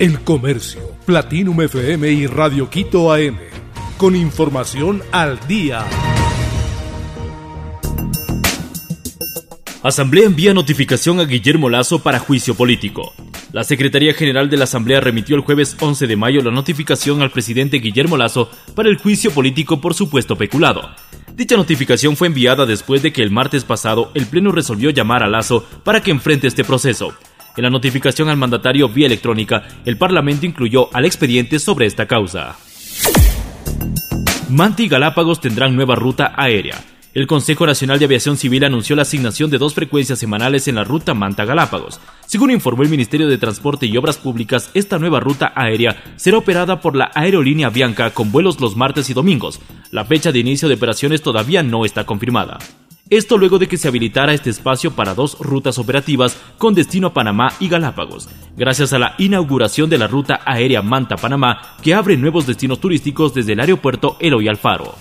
El Comercio, Platinum FM y Radio Quito AM. Con información al día. Asamblea envía notificación a Guillermo Lazo para juicio político. La Secretaría General de la Asamblea remitió el jueves 11 de mayo la notificación al presidente Guillermo Lazo para el juicio político por supuesto peculado. Dicha notificación fue enviada después de que el martes pasado el Pleno resolvió llamar a Lazo para que enfrente este proceso. En la notificación al mandatario vía electrónica, el Parlamento incluyó al expediente sobre esta causa. Manta y Galápagos tendrán nueva ruta aérea. El Consejo Nacional de Aviación Civil anunció la asignación de dos frecuencias semanales en la ruta Manta-Galápagos. Según informó el Ministerio de Transporte y Obras Públicas, esta nueva ruta aérea será operada por la aerolínea Bianca con vuelos los martes y domingos. La fecha de inicio de operaciones todavía no está confirmada. Esto luego de que se habilitara este espacio para dos rutas operativas con destino a Panamá y Galápagos, gracias a la inauguración de la ruta aérea Manta-Panamá que abre nuevos destinos turísticos desde el aeropuerto Eloy Alfaro.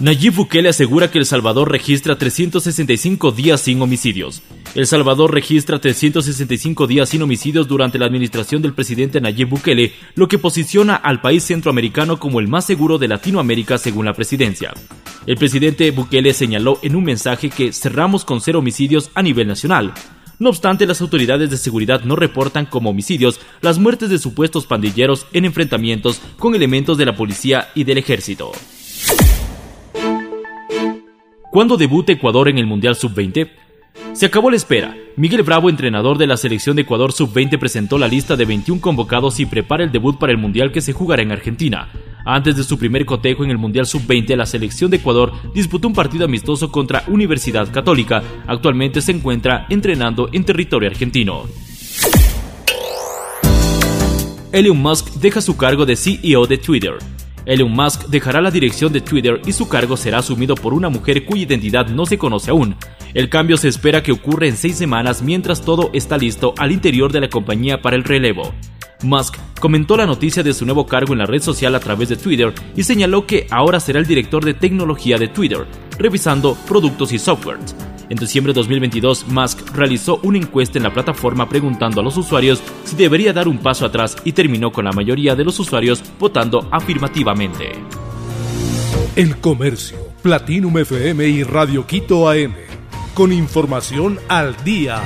Nayib Bukele asegura que El Salvador registra 365 días sin homicidios. El Salvador registra 365 días sin homicidios durante la administración del presidente Nayib Bukele, lo que posiciona al país centroamericano como el más seguro de Latinoamérica según la presidencia. El presidente Bukele señaló en un mensaje que cerramos con cero homicidios a nivel nacional. No obstante, las autoridades de seguridad no reportan como homicidios las muertes de supuestos pandilleros en enfrentamientos con elementos de la policía y del ejército. ¿Cuándo debuta Ecuador en el Mundial Sub-20? Se acabó la espera. Miguel Bravo, entrenador de la selección de Ecuador Sub-20, presentó la lista de 21 convocados y prepara el debut para el Mundial que se jugará en Argentina. Antes de su primer cotejo en el Mundial Sub-20, la selección de Ecuador disputó un partido amistoso contra Universidad Católica. Actualmente se encuentra entrenando en territorio argentino. Elon Musk deja su cargo de CEO de Twitter. Elon Musk dejará la dirección de Twitter y su cargo será asumido por una mujer cuya identidad no se conoce aún. El cambio se espera que ocurra en seis semanas mientras todo está listo al interior de la compañía para el relevo. Musk comentó la noticia de su nuevo cargo en la red social a través de Twitter y señaló que ahora será el director de tecnología de Twitter, revisando productos y softwares. En diciembre de 2022, Musk realizó una encuesta en la plataforma preguntando a los usuarios si debería dar un paso atrás y terminó con la mayoría de los usuarios votando afirmativamente. El Comercio, Platinum FM y Radio Quito AM. Con información al día.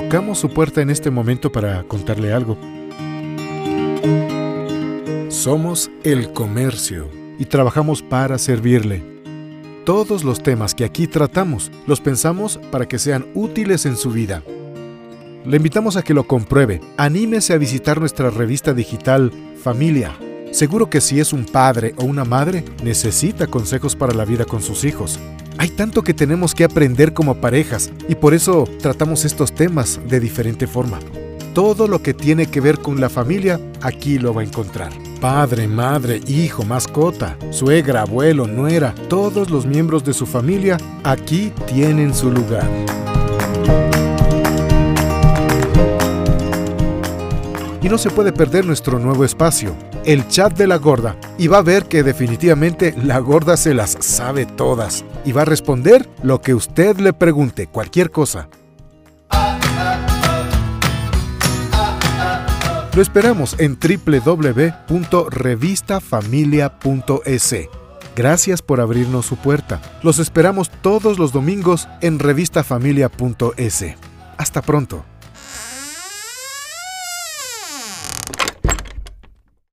Tocamos su puerta en este momento para contarle algo. Somos el comercio y trabajamos para servirle. Todos los temas que aquí tratamos los pensamos para que sean útiles en su vida. Le invitamos a que lo compruebe. Anímese a visitar nuestra revista digital Familia. Seguro que si es un padre o una madre, necesita consejos para la vida con sus hijos. Hay tanto que tenemos que aprender como parejas y por eso tratamos estos temas de diferente forma. Todo lo que tiene que ver con la familia, aquí lo va a encontrar. Padre, madre, hijo, mascota, suegra, abuelo, nuera, todos los miembros de su familia aquí tienen su lugar. Y no se puede perder nuestro nuevo espacio, el chat de la gorda. Y va a ver que definitivamente la gorda se las sabe todas. Y va a responder lo que usted le pregunte, cualquier cosa. Lo esperamos en www.revistafamilia.es. Gracias por abrirnos su puerta. Los esperamos todos los domingos en revistafamilia.es. Hasta pronto.